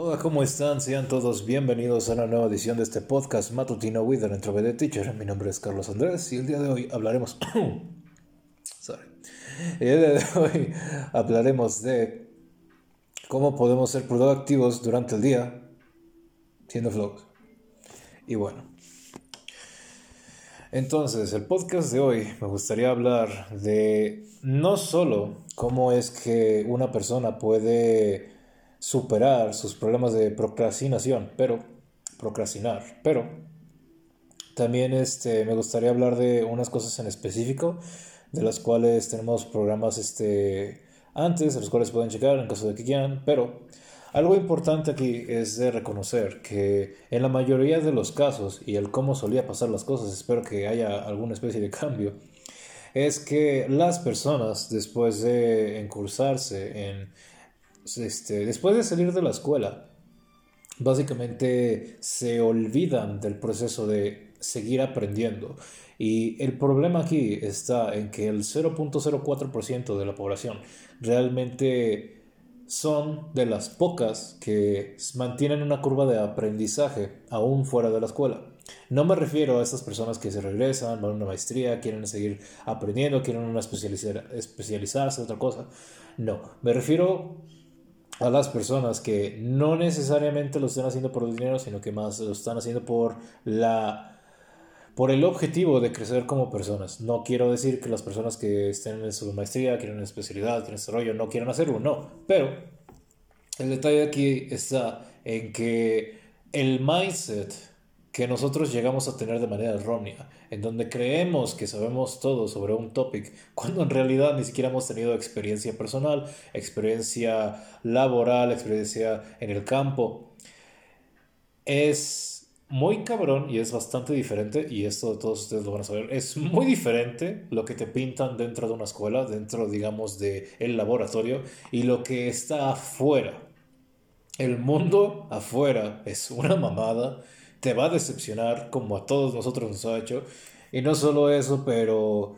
Hola, ¿cómo están? Sean todos bienvenidos a una nueva edición de este podcast matutino with an introverted teacher. Mi nombre es Carlos Andrés y el día de hoy hablaremos. Sorry. El día de hoy hablaremos de cómo podemos ser productivos durante el día siendo vlogs. Y bueno. Entonces, el podcast de hoy me gustaría hablar de no solo cómo es que una persona puede superar sus problemas de procrastinación, pero procrastinar, pero también este, me gustaría hablar de unas cosas en específico, de las cuales tenemos programas este, antes, de los cuales pueden checar en caso de que quieran, pero algo importante aquí es de reconocer que en la mayoría de los casos, y el cómo solía pasar las cosas, espero que haya alguna especie de cambio, es que las personas después de encursarse en este, después de salir de la escuela, básicamente se olvidan del proceso de seguir aprendiendo. Y el problema aquí está en que el 0.04% de la población realmente son de las pocas que mantienen una curva de aprendizaje aún fuera de la escuela. No me refiero a estas personas que se regresan, van a una maestría, quieren seguir aprendiendo, quieren una especializar, especializarse, otra cosa. No, me refiero a las personas que no necesariamente lo están haciendo por dinero, sino que más lo están haciendo por la por el objetivo de crecer como personas. No quiero decir que las personas que estén en su maestría, quieren una especialidad, quieren desarrollo, no quieran hacerlo, no. Pero el detalle aquí está en que el mindset que nosotros llegamos a tener de manera errónea, en donde creemos que sabemos todo sobre un topic, cuando en realidad ni siquiera hemos tenido experiencia personal, experiencia laboral, experiencia en el campo. Es muy cabrón y es bastante diferente, y esto todos ustedes lo van a saber, es muy diferente lo que te pintan dentro de una escuela, dentro, digamos, del el laboratorio, y lo que está afuera. El mundo afuera es una mamada te va a decepcionar como a todos nosotros nos ha hecho. Y no solo eso, pero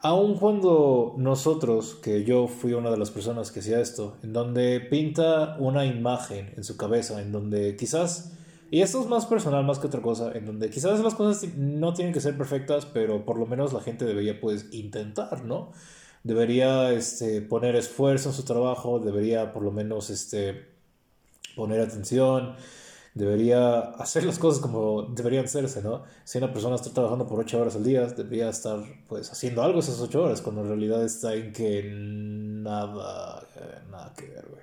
aun cuando nosotros, que yo fui una de las personas que hacía esto, en donde pinta una imagen en su cabeza, en donde quizás, y esto es más personal más que otra cosa, en donde quizás las cosas no tienen que ser perfectas, pero por lo menos la gente debería pues intentar, ¿no? Debería este, poner esfuerzo en su trabajo, debería por lo menos este, poner atención, debería hacer las cosas como deberían hacerse, ¿no? Si una persona está trabajando por 8 horas al día, debería estar pues haciendo algo esas 8 horas, cuando en realidad está en que nada, eh, nada que ver, güey.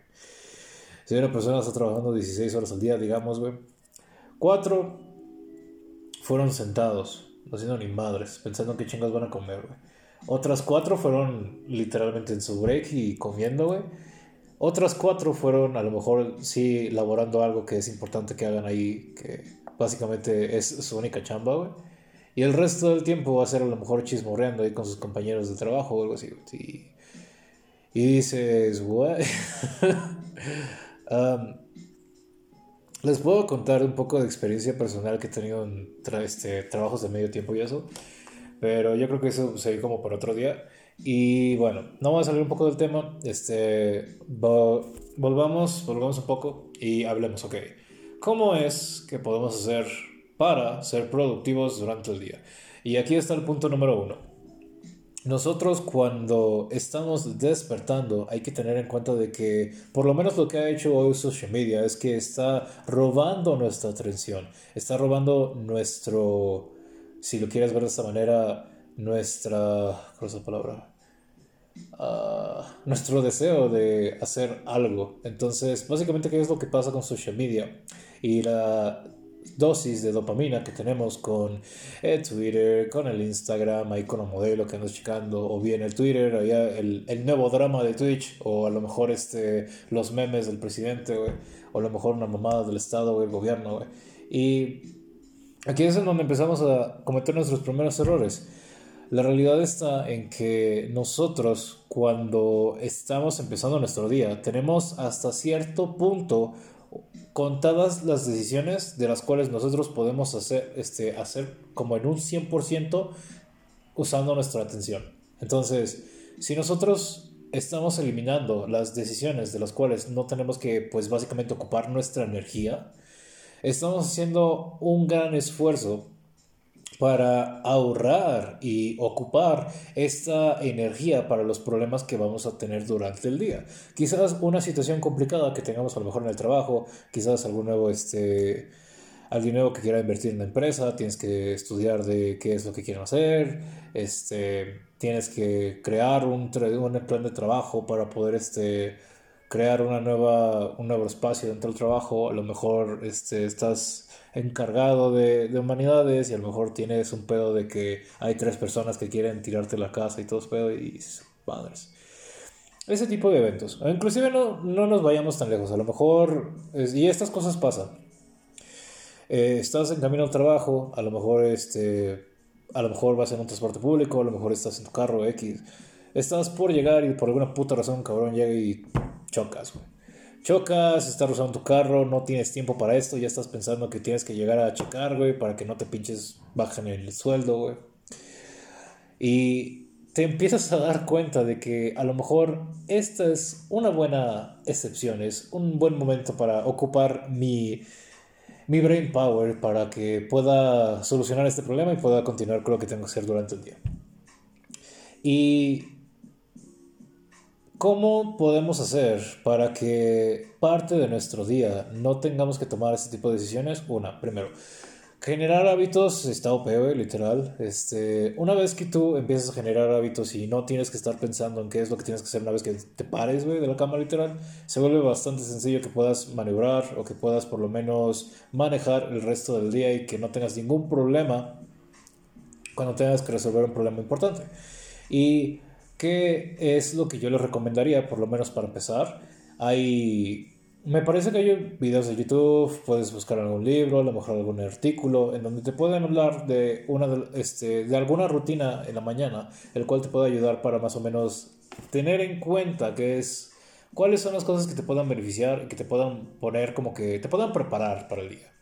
Si una persona está trabajando 16 horas al día, digamos, güey, 4 fueron sentados, no haciendo ni madres, pensando en qué chingas van a comer, güey. Otras 4 fueron literalmente en su break y comiendo, güey. Otras cuatro fueron a lo mejor sí laborando algo que es importante que hagan ahí, que básicamente es su única chamba, güey. Y el resto del tiempo va a ser a lo mejor chismorreando ahí con sus compañeros de trabajo o algo así. Y dices, what? um, les puedo contar un poco de experiencia personal que he tenido en este, trabajos de medio tiempo y eso. Pero yo creo que eso se como por otro día. Y bueno, no vamos a salir un poco del tema. Este, volvamos, volvamos un poco y hablemos, ok. ¿Cómo es que podemos hacer para ser productivos durante el día? Y aquí está el punto número uno. Nosotros cuando estamos despertando hay que tener en cuenta de que por lo menos lo que ha hecho hoy social media es que está robando nuestra atención, está robando nuestro, si lo quieres ver de esta manera, nuestra, ¿cuál palabra? Ah, nuestro deseo de hacer algo. Entonces, básicamente, ¿qué es lo que pasa con social media? Y la dosis de dopamina que tenemos con el Twitter, con el Instagram, ahí con el modelo que andas checando, o bien el Twitter, allá el, el, nuevo drama de Twitch, o a lo mejor este, los memes del presidente, o a lo mejor una mamada del Estado o el gobierno. Y aquí es en donde empezamos a cometer nuestros primeros errores. La realidad está en que nosotros cuando estamos empezando nuestro día tenemos hasta cierto punto contadas las decisiones de las cuales nosotros podemos hacer, este, hacer como en un 100% usando nuestra atención. Entonces, si nosotros estamos eliminando las decisiones de las cuales no tenemos que, pues básicamente, ocupar nuestra energía, estamos haciendo un gran esfuerzo para ahorrar y ocupar esta energía para los problemas que vamos a tener durante el día. Quizás una situación complicada que tengamos a lo mejor en el trabajo, quizás algún nuevo, este, alguien nuevo que quiera invertir en la empresa, tienes que estudiar de qué es lo que quieren hacer, este, tienes que crear un, un plan de trabajo para poder, este, crear una nueva, un nuevo espacio dentro del trabajo, a lo mejor este, estás encargado de, de, humanidades y a lo mejor tienes un pedo de que hay tres personas que quieren tirarte la casa y todos pedo y padres. Ese tipo de eventos. Inclusive no, no nos vayamos tan lejos. A lo mejor, y estas cosas pasan. Eh, estás en camino al trabajo, a lo mejor este, a lo mejor vas en un transporte público, a lo mejor estás en tu carro X. Estás por llegar y por alguna puta razón, cabrón, llega y chocas, güey chocas, estás usando tu carro, no tienes tiempo para esto, ya estás pensando que tienes que llegar a checar, güey, para que no te pinches, bajen el sueldo, güey. Y te empiezas a dar cuenta de que a lo mejor esta es una buena excepción, es un buen momento para ocupar mi, mi brain power para que pueda solucionar este problema y pueda continuar con lo que tengo que hacer durante el día. Y ¿Cómo podemos hacer para que parte de nuestro día no tengamos que tomar este tipo de decisiones? Una, primero, generar hábitos está OP, literal. Este, una vez que tú empiezas a generar hábitos y no tienes que estar pensando en qué es lo que tienes que hacer una vez que te pares, güey, de la cama, literal, se vuelve bastante sencillo que puedas maniobrar o que puedas por lo menos manejar el resto del día y que no tengas ningún problema cuando tengas que resolver un problema importante. Y ¿Qué es lo que yo les recomendaría, por lo menos para empezar? Hay. Me parece que hay videos de YouTube, puedes buscar algún libro, a lo mejor algún artículo, en donde te pueden hablar de, una este, de alguna rutina en la mañana, el cual te puede ayudar para más o menos tener en cuenta qué es, cuáles son las cosas que te puedan beneficiar y que te puedan poner como que te puedan preparar para el día.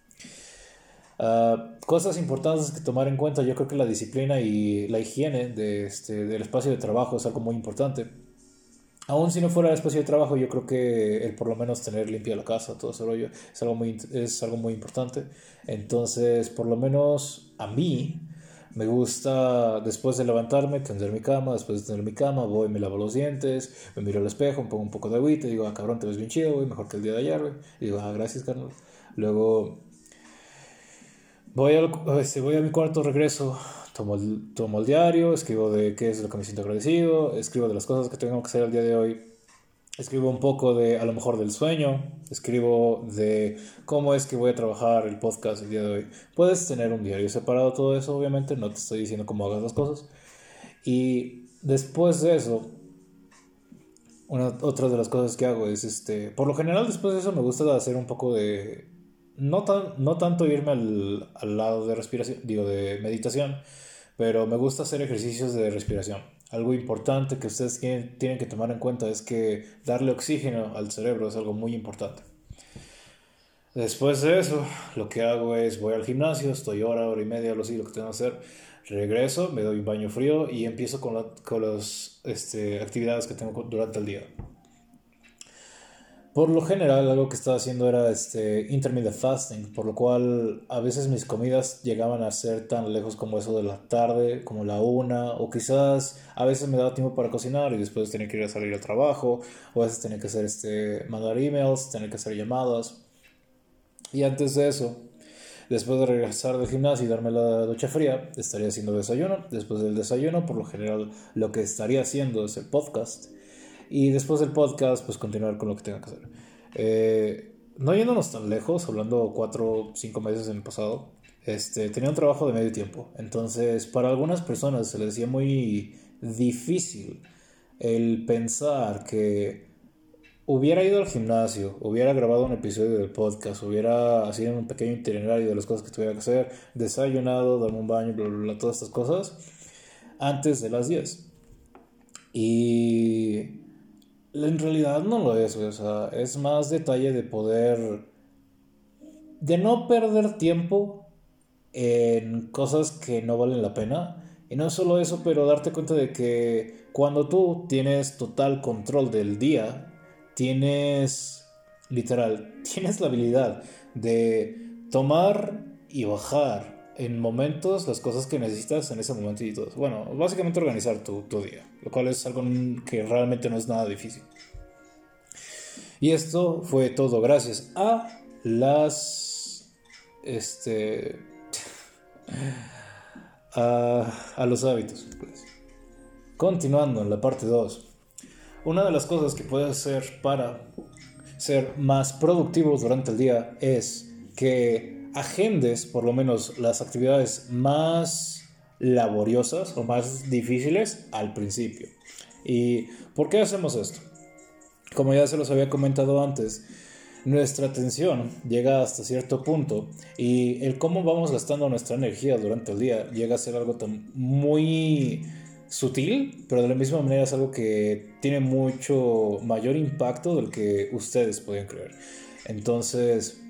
Ah, cosas importantes que tomar en cuenta, yo creo que la disciplina y la higiene de este, del espacio de trabajo es algo muy importante. Aún si no fuera el espacio de trabajo, yo creo que el por lo menos tener limpia la casa, todo ese rollo, es algo muy, es algo muy importante. Entonces, por lo menos a mí, me gusta después de levantarme, tender mi cama, después de tender mi cama, voy, me lavo los dientes, me miro al espejo, me pongo un poco de agüita digo, ah, cabrón, te ves bien chido, güey, mejor que el día de ayer, güey. Digo, ah, gracias, carnal. Luego Voy, al, este, voy a mi cuarto, regreso, tomo el, tomo el diario, escribo de qué es lo que me siento agradecido, escribo de las cosas que tengo que hacer el día de hoy, escribo un poco de, a lo mejor, del sueño, escribo de cómo es que voy a trabajar el podcast el día de hoy. Puedes tener un diario separado todo eso, obviamente, no te estoy diciendo cómo hagas las cosas. Y después de eso, una, otra de las cosas que hago es, este, por lo general después de eso me gusta hacer un poco de no, tan, no tanto irme al, al, lado de respiración, digo, de meditación, pero me gusta hacer ejercicios de respiración. Algo importante que ustedes tienen, tienen que tomar en cuenta es que darle oxígeno al cerebro es algo muy importante. Después de eso, lo que hago es voy al gimnasio, estoy hora, hora y media, lo, sé, lo que tengo que hacer. Regreso, me doy un baño frío y empiezo con, la, con las este, actividades que tengo durante el día. Por lo general, algo que estaba haciendo era este intermittent fasting, por lo cual a veces mis comidas llegaban a ser tan lejos como eso de la tarde, como la una, o quizás a veces me daba tiempo para cocinar y después tenía que ir a salir al trabajo, o a veces tenía que hacer este, mandar emails, tenía que hacer llamadas. Y antes de eso, después de regresar del gimnasio y darme la ducha fría, estaría haciendo desayuno. Después del desayuno, por lo general, lo que estaría haciendo es el podcast y después del podcast, pues continuar con lo que tenga que hacer. Eh, no yéndonos tan lejos, hablando cuatro cinco meses en el pasado, este, tenía un trabajo de medio tiempo. Entonces, para algunas personas se les decía muy difícil el pensar que hubiera ido al gimnasio, hubiera grabado un episodio del podcast, hubiera sido un pequeño itinerario de las cosas que tuviera que hacer, desayunado, darme un baño, bla, bla, bla, todas estas cosas, antes de las 10. Y en realidad no lo es, O sea, es más detalle de poder. de no perder tiempo en cosas que no valen la pena. Y no solo eso, pero darte cuenta de que cuando tú tienes total control del día, tienes, literal, tienes la habilidad de tomar y bajar en momentos las cosas que necesitas en ese momento y todo. Bueno, básicamente organizar tu, tu día, lo cual es algo que realmente no es nada difícil. Y esto fue todo gracias a las... Este... a, los hábitos. Pues. Continuando en la parte 2. Una de las cosas que puedes hacer para ser más productivo durante el día es que agendes por lo menos las actividades más laboriosas o más difíciles al principio. ¿Y por qué hacemos esto? Como ya se los había comentado antes, nuestra atención llega hasta cierto punto y el cómo vamos gastando nuestra energía durante el día llega a ser algo muy sutil, pero de la misma manera es algo que tiene mucho mayor impacto del que ustedes pueden creer. Entonces,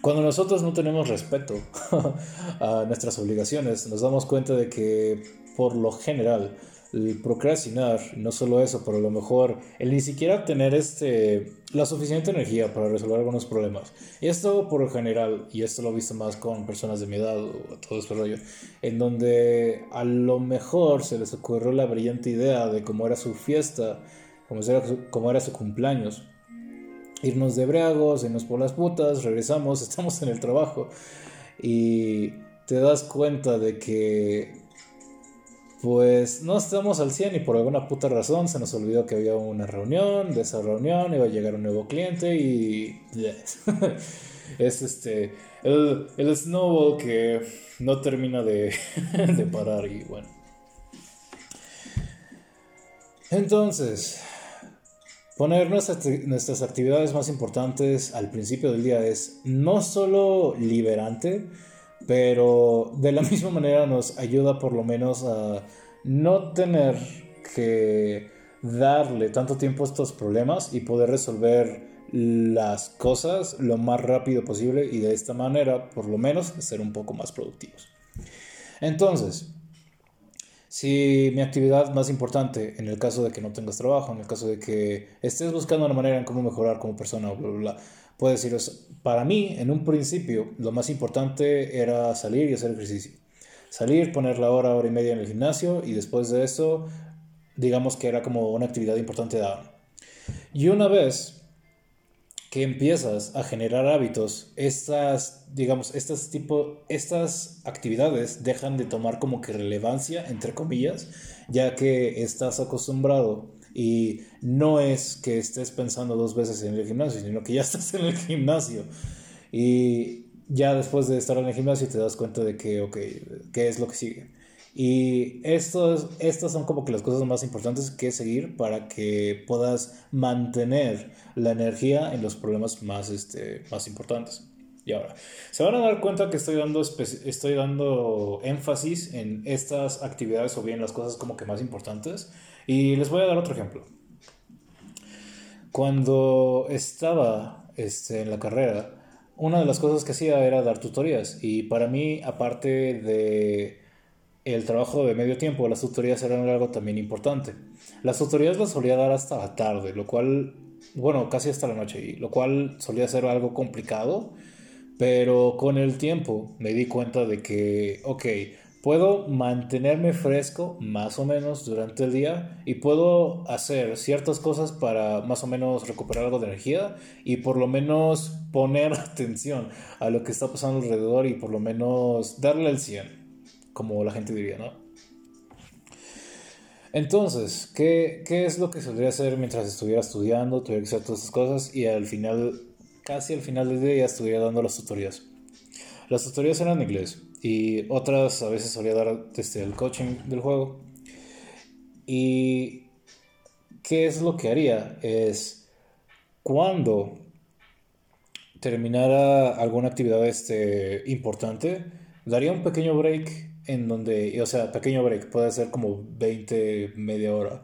cuando nosotros no tenemos respeto a nuestras obligaciones, nos damos cuenta de que por lo general el procrastinar, no solo eso, pero a lo mejor el ni siquiera tener este, la suficiente energía para resolver algunos problemas. Y esto por lo general, y esto lo he visto más con personas de mi edad o todo este rollo, en donde a lo mejor se les ocurrió la brillante idea de cómo era su fiesta, cómo era, cómo era su cumpleaños. Irnos de breagos, irnos por las putas, regresamos, estamos en el trabajo y te das cuenta de que pues no estamos al 100 y por alguna puta razón se nos olvidó que había una reunión, de esa reunión iba a llegar un nuevo cliente y... es este... El, el, snowball que no termina de, de parar y bueno. Entonces, poner nuestras, nuestras actividades más importantes al principio del día es no solo liberante, pero de la misma manera nos ayuda por lo menos a no tener que darle tanto tiempo a estos problemas y poder resolver las cosas lo más rápido posible y de esta manera por lo menos ser un poco más productivos. Entonces, si mi actividad más importante, en el caso de que no tengas trabajo, en el caso de que estés buscando una manera en cómo mejorar como persona, bla, bla, bla, puedo deciros, para mí, en un principio, lo más importante era salir y hacer ejercicio. Salir, poner la hora, hora y media en el gimnasio y después de eso, digamos que era como una actividad importante de Y una vez que empiezas a generar hábitos, estas, digamos, estas, tipo, estas actividades dejan de tomar como que relevancia, entre comillas, ya que estás acostumbrado y no es que estés pensando dos veces en el gimnasio, sino que ya estás en el gimnasio. Y ya después de estar en el gimnasio te das cuenta de que, ok, ¿qué es lo que sigue? Y estos, estas son como que las cosas más importantes que seguir para que puedas mantener la energía en los problemas más, este, más importantes. Y ahora, se van a dar cuenta que estoy dando, estoy dando énfasis en estas actividades o bien las cosas como que más importantes y les voy a dar otro ejemplo. Cuando estaba este, en la carrera, una de las cosas que hacía era dar tutorías. Y para mí, aparte de el trabajo de medio tiempo, las tutorías eran algo también importante. Las tutorías las solía dar hasta la tarde, lo cual, bueno, casi hasta la noche, y lo cual solía ser algo complicado. Pero con el tiempo me di cuenta de que, ok, puedo mantenerme fresco más o menos durante el día y puedo hacer ciertas cosas para más o menos recuperar algo de energía y por lo menos poner atención a lo que está pasando alrededor y por lo menos darle el 100, como la gente diría, ¿no? Entonces, ¿qué, ¿qué es lo que solía hacer mientras estuviera estudiando, tuviera que hacer todas esas cosas y al final, casi al final del día ya estuviera dando las tutorías? Las tutorías eran en inglés y otras a veces solía dar desde el coaching del juego. Y qué es lo que haría es cuando terminara alguna actividad este, importante, daría un pequeño break en donde, o sea, pequeño break, puede ser como 20, media hora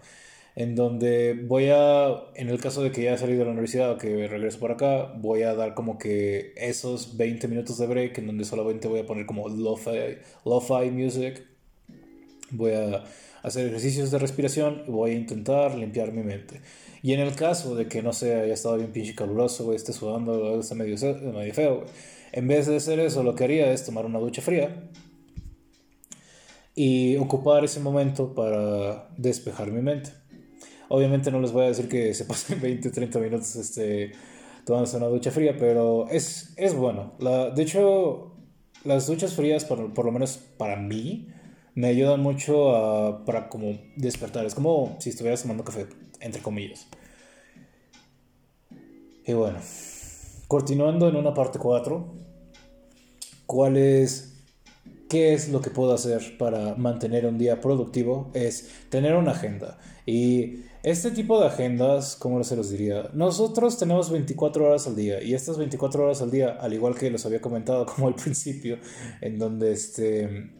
en donde voy a, en el caso de que ya he salido de la universidad o que regreso por acá, voy a dar como que esos 20 minutos de break en donde solamente voy a poner como lo-fi, lo music voy a hacer ejercicios de respiración y voy a intentar limpiar mi mente. Y en el caso de que no sea, haya estado bien pinche caluroso, esté sudando, esté medio, medio feo, en vez de hacer eso, lo que haría es tomar una ducha fría y ocupar ese momento para despejar mi mente. Obviamente no les voy a decir que se pasen 20, 30 minutos este, tomándose una ducha fría, pero es, es bueno. De hecho, las duchas frías, por, por, lo menos para mí, me ayudan mucho a, para como despertar. Es como si estuvieras tomando café, entre comillas. Y bueno, continuando en una parte 4, ¿cuál es ¿Qué es lo que puedo hacer para mantener un día productivo? Es tener una agenda. Y este tipo de agendas, ¿cómo se los diría? Nosotros tenemos 24 horas al día y estas 24 horas al día, al igual que los había comentado como al principio, en donde este...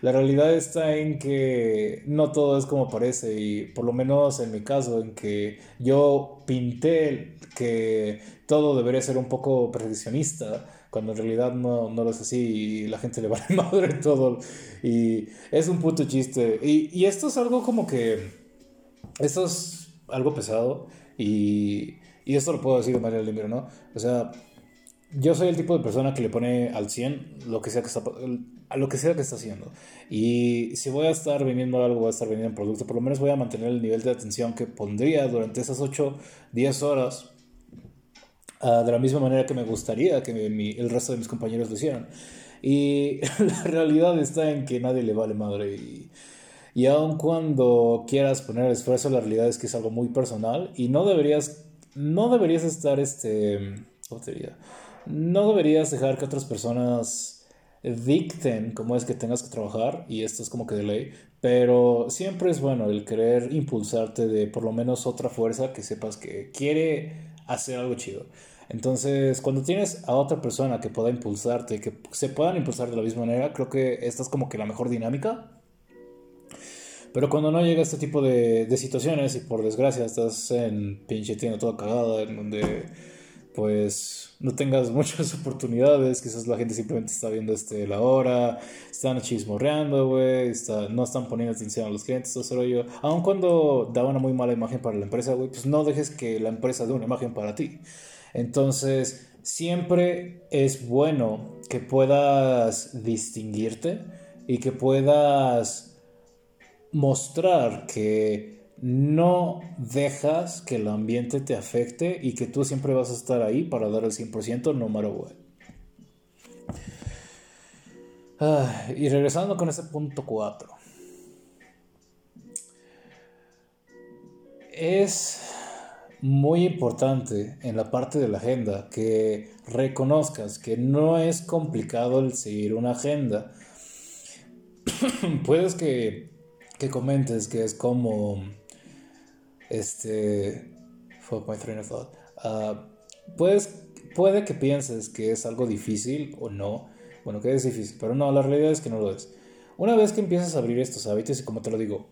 La realidad está en que no todo es como parece y por lo menos en mi caso en que yo pinté que todo debería ser un poco perfeccionista cuando en realidad no, no lo es así y la gente le vale madre todo. Y es un puto chiste. Y, y esto es algo como que. Esto es algo pesado y, y esto lo puedo decir de manera libre, ¿no? O sea, yo soy el tipo de persona que le pone al 100 lo que sea que está, a lo que sea que está haciendo. Y si voy a estar vendiendo algo, voy a estar vendiendo un producto, por lo menos voy a mantener el nivel de atención que pondría durante esas 8, 10 horas Ah, de la misma manera que me gustaría que el resto de mis compañeros lo hicieran. Y la realidad está en que nadie le vale madre. Y, y aun cuando quieras poner esfuerzo, la realidad es que es algo muy personal y no deberías, no deberías estar, este, ¿cómo No deberías dejar que otras personas dicten cómo es que tengas que trabajar y esto es como que de ley, pero siempre es bueno el querer impulsarte de por lo menos otra fuerza que sepas que quiere hacer algo chido. Entonces, cuando tienes a otra persona que pueda impulsarte, que se puedan impulsar de la misma manera, creo que esta es como que la mejor dinámica. Pero cuando no llega este tipo de, situaciones y por desgracia estás en pinche tienda toda cagada, en donde pues no tengas muchas oportunidades, quizás la gente simplemente está viendo este, la hora, están chismorreando, güey, está, no están poniendo atención a los clientes, todo ese rollo. Cuando da una muy mala imagen para la empresa, güey, pues no dejes que la empresa dé una imagen para ti. Entonces, siempre es bueno que puedas distinguirte y que puedas mostrar que no dejas que el ambiente te afecte y que tú siempre vas a estar ahí para dar el 100% no matter what. Ah, y regresando con ese punto 4. Es muy importante en la parte de la agenda que reconozcas que no es complicado el seguir una agenda. Puedes que, que, comentes que es como este fue my train of thought. Uh, puedes, puede que pienses que es algo difícil o no. Bueno, que es difícil, pero no, la realidad es que no lo es. Una vez que empiezas a abrir estos hábitos y como te lo digo,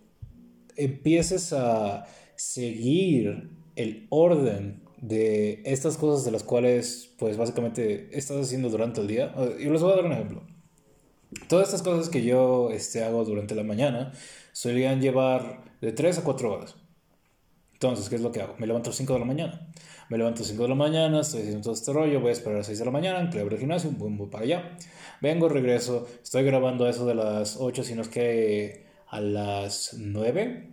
empieces a seguir el orden de estas cosas de las cuales, pues básicamente estás haciendo durante el día. Y les voy a dar un ejemplo. Todas estas cosas que yo este, hago durante la mañana solían llevar de 3 a 4 horas. Entonces, ¿qué es lo que hago? Me levanto a las 5 de la mañana. Me levanto a las 5 de la mañana, estoy haciendo todo este rollo, voy a esperar a las 6 de la mañana, empleo el gimnasio, voy, para allá. Vengo, regreso, estoy grabando eso de las 8, si no es que a las 9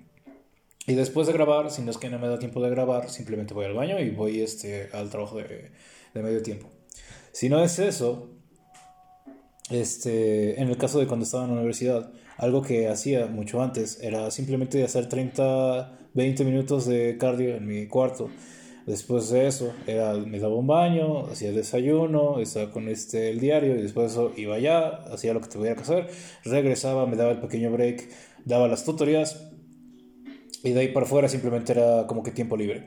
y después de grabar, si no es que no me da tiempo de grabar, simplemente voy al baño y voy este, al trabajo de, de medio tiempo. Si no es eso, este, en el caso de cuando estaba en la universidad, algo que hacía mucho antes era simplemente hacer 30, 20 minutos de cardio en mi cuarto. Después de eso, era, me daba un baño, hacía desayuno, estaba con este, el diario y después de eso iba allá, hacía lo que tuviera que hacer, regresaba, me daba el pequeño break, daba las tutorías y de ahí para afuera simplemente era como que tiempo libre.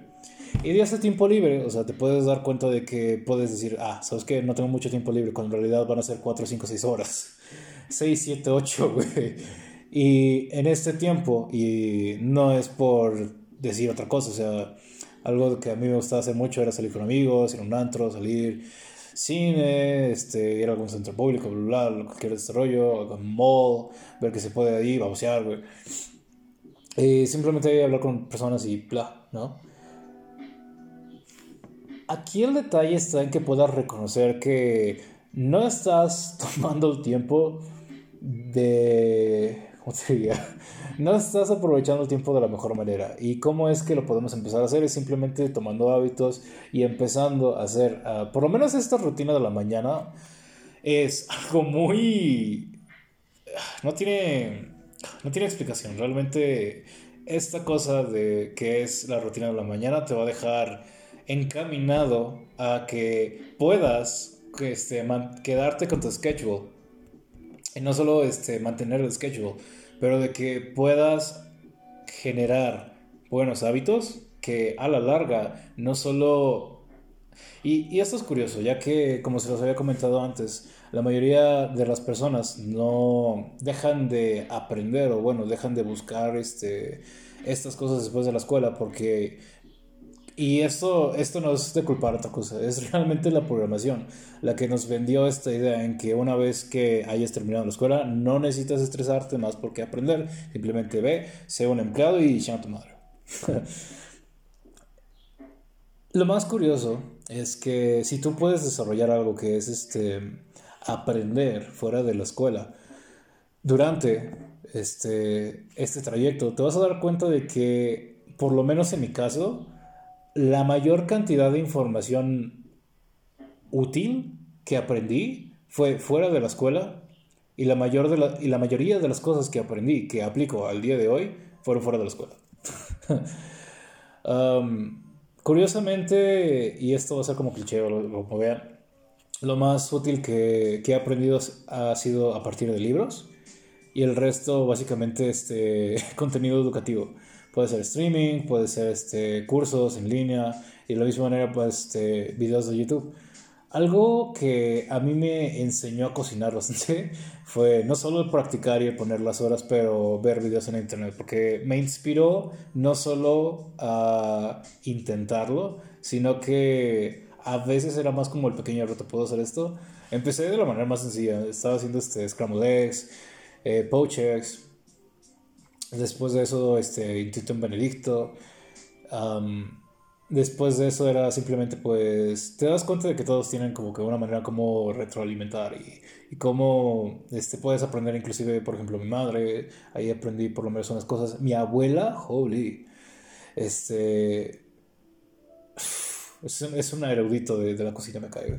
Y de ese tiempo libre, o sea, te puedes dar cuenta de que puedes decir, ah, ¿sabes qué? No tengo mucho tiempo libre, cuando en realidad van a ser 4, 5, 6 horas. 6, 7, 8, güey. Y en este tiempo, y no es por decir otra cosa, o sea, algo que a mí me gustaba hacer mucho era salir con amigos, ir a un antro, salir, cine, este, ir a algún centro público, bla, bla, cualquier desarrollo, algún mall, ver que se puede ahí, babosear, güey. Y simplemente hablar con personas y bla, ¿no? Aquí el detalle está en que puedas reconocer que no estás tomando el tiempo de... ¿Cómo te diría? No estás aprovechando el tiempo de la mejor manera. ¿Y cómo es que lo podemos empezar a hacer? Es simplemente tomando hábitos y empezando a hacer, ah, por lo menos esta rutina de la mañana, es algo muy... No tiene, no tiene explicación. Realmente esta cosa de que es la rutina de la mañana te va a dejar encaminado a que puedas este, quedarte con tu schedule. Y no solo este, mantener el schedule, pero de que puedas generar buenos hábitos que a la larga no solo... Y, y esto es curioso, ya que como se los había comentado antes, la mayoría de las personas no dejan de aprender o bueno, dejan de buscar este, estas cosas después de la escuela porque y esto, esto no es de culpar otra cosa, es realmente la programación la que nos vendió esta idea en que una vez que hayas terminado la escuela no necesitas estresarte más por qué aprender, simplemente ve, sé un empleado y llama tu madre. Lo más curioso es que si tú puedes desarrollar algo que es este aprender fuera de la escuela durante este, este trayecto, te vas a dar cuenta de que, por lo menos en mi caso, la mayor cantidad de información útil que aprendí fue fuera de la escuela y la, mayor de la, y la mayoría de las cosas que aprendí, que aplico al día de hoy, fueron fuera de la escuela. Um, curiosamente, y esto va a ser como cliché, lo, como vean, lo más útil que, que, he aprendido ha sido a partir de libros y el resto básicamente este contenido educativo. Puede ser streaming, puede ser este, cursos en línea y de la misma manera pues este, videos de YouTube. Algo que a mí me enseñó a cocinar bastante fue no solo el practicar y el poner las horas, pero ver videos en internet, porque me inspiró no solo a intentarlo, sino que a veces era más como el pequeño reto, ¿puedo hacer esto? Empecé de la manera más sencilla, estaba haciendo este scrambled eggs, eh, Después de eso, este, en Benedicto. después de eso era simplemente, pues, te das cuenta de que todos tienen como que una manera como retroalimentar y, y cómo este, puedes aprender inclusive, por ejemplo, mi madre, ahí aprendí por lo menos unas cosas. Mi abuela, holy, este... Es, es un erudito de, de, la cocina, me cae.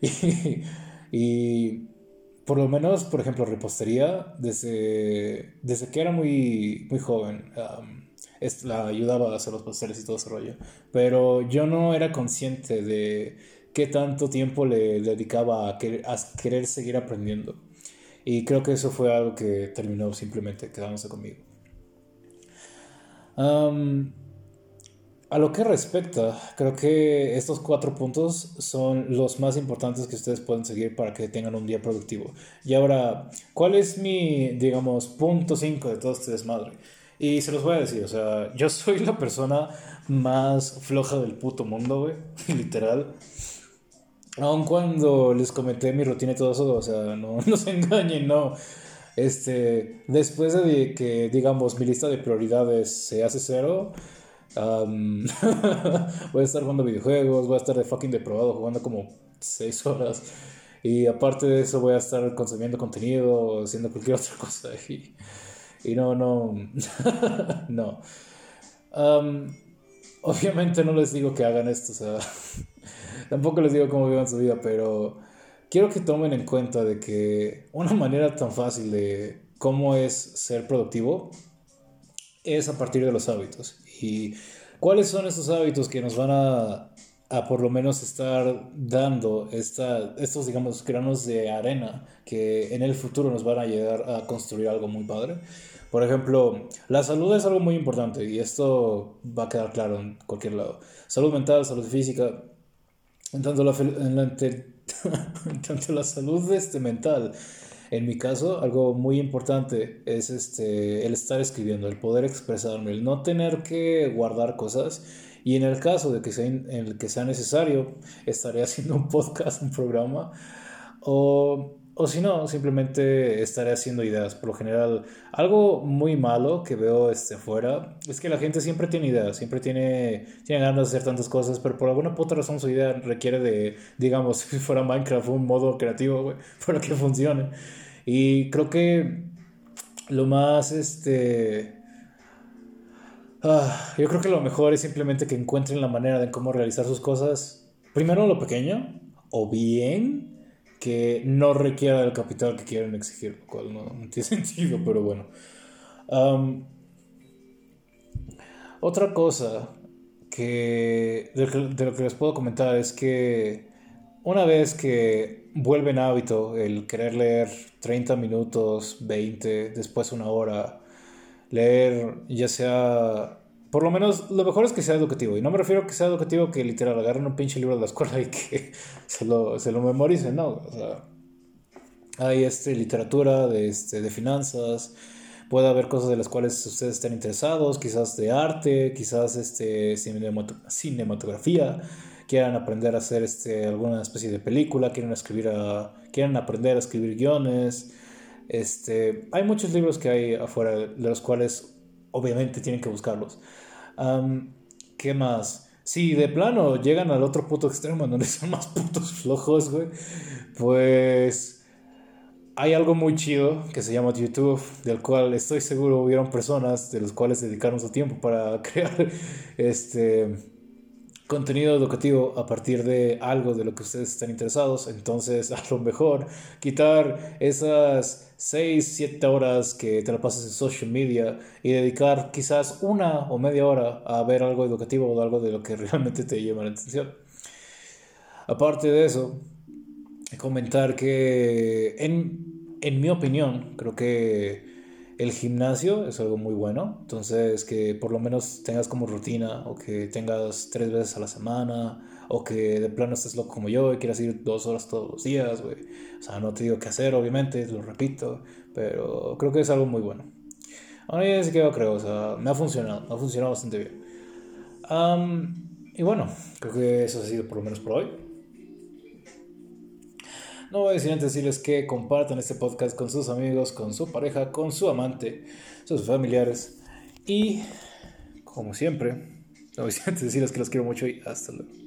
Y, y por lo menos, por ejemplo, repostería, desde, desde que era muy, muy joven, la ayudaba a hacer los pasteles y todo ese rollo. Pero yo no era consciente de qué tanto tiempo le dedicaba a, querer, seguir aprendiendo. Y creo que eso fue algo que terminó simplemente quedándose conmigo. A lo que respecta, creo que estos cuatro puntos son los más importantes que ustedes pueden seguir para que tengan un día productivo. Y ahora, ¿cuál es mi, digamos, punto 5 de todo este desmadre? Y se los voy a decir, o sea, yo soy la persona más floja del puto mundo, güey, literal. Aun cuando les comenté mi rutina y todo eso, o sea, no, no se engañen, no. Este, después de que, digamos, mi lista de prioridades se hace cero, voy a estar jugando videojuegos, voy a estar de fucking deprobado jugando como 6 horas. Y aparte de eso voy a estar consumiendo contenido, haciendo cualquier otra cosa. Y, no, no, no. obviamente no les digo que hagan esto, o sea, tampoco les digo cómo vivan su vida, pero quiero que tomen en cuenta de que una manera tan fácil de cómo es ser productivo es a partir de los hábitos. ¿Y cuáles son esos hábitos que nos van a, a por lo menos estar dando esta, estos, digamos, granos de arena que en el futuro nos van a ayudar a construir algo muy padre? Por ejemplo, la salud es algo muy importante y esto va a quedar claro en cualquier lado. Salud mental, salud física, en tanto la, en tanto la salud este, mental en mi caso, algo muy importante es este, el estar escribiendo, el poder expresarme, el no tener que guardar cosas Y en el caso de que sea, que sea necesario, estaré haciendo un podcast, un programa. O, o si no, simplemente estaré haciendo ideas. Por lo general, algo muy malo que veo este, afuera es que la gente siempre tiene ideas, siempre tiene, tiene ganas de hacer tantas cosas, pero por alguna puta razón su idea requiere de, digamos, si fuera Minecraft, un modo creativo, para que funcione. Y creo que lo más, este Ah, yo creo que lo mejor es simplemente que encuentren la manera de cómo realizar sus cosas. Primero lo pequeño, o bien que no requiera el capital que quieren exigir, lo cual no, tiene sentido, pero bueno. otra cosa que de, lo que les puedo comentar es que una vez que vuelven hábito el querer leer 30 minutos, 20, después una hora, leer ya sea... Por lo menos lo mejor es que sea educativo. Y no me refiero a que sea educativo que literal agarren un pinche libro de la escuela y que se lo, se lo memoricen, no. O sea, hay este, literatura de, este, de finanzas, puede haber cosas de las cuales ustedes estén interesados, quizás de arte, quizás este, cinematografía, quieran aprender a hacer este, alguna especie de película, quieren, escribir a, quieren aprender a escribir guiones, este, hay muchos libros que hay afuera de los cuales obviamente tienen que buscarlos. ¿Qué más? Si de plano llegan al otro puto extremo donde son más putos flojos, güey, pues hay algo muy chido que se llama YouTube, del cual estoy seguro hubieron personas de los cuales dedicaron su tiempo para crear este contenido educativo a partir de algo de lo que ustedes están interesados. Entonces, a lo mejor quitar esas 6, 7 horas que te la pasas en social media y dedicar quizás una o media hora a ver algo educativo o algo de lo que realmente te llama la atención. Aparte de eso, comentar que en, en mi opinión, creo que el gimnasio es algo muy bueno, entonces que por lo menos tengas como rutina o que tengas tres veces a la semana o que de plano estés loco como yo y quieras ir dos horas todos los días, güey. O sea, no te digo qué hacer, obviamente, lo repito, pero creo que es algo muy bueno. Ahora ya sí que yo creo, o sea, me ha funcionado, me ha funcionado bastante bien. y bueno, creo que eso ha sido por lo menos por hoy. No voy a decir antes decirles que compartan este podcast con sus amigos, con su pareja, con su amante, sus familiares. Y, como siempre, no voy a decirles que los quiero mucho y hasta luego.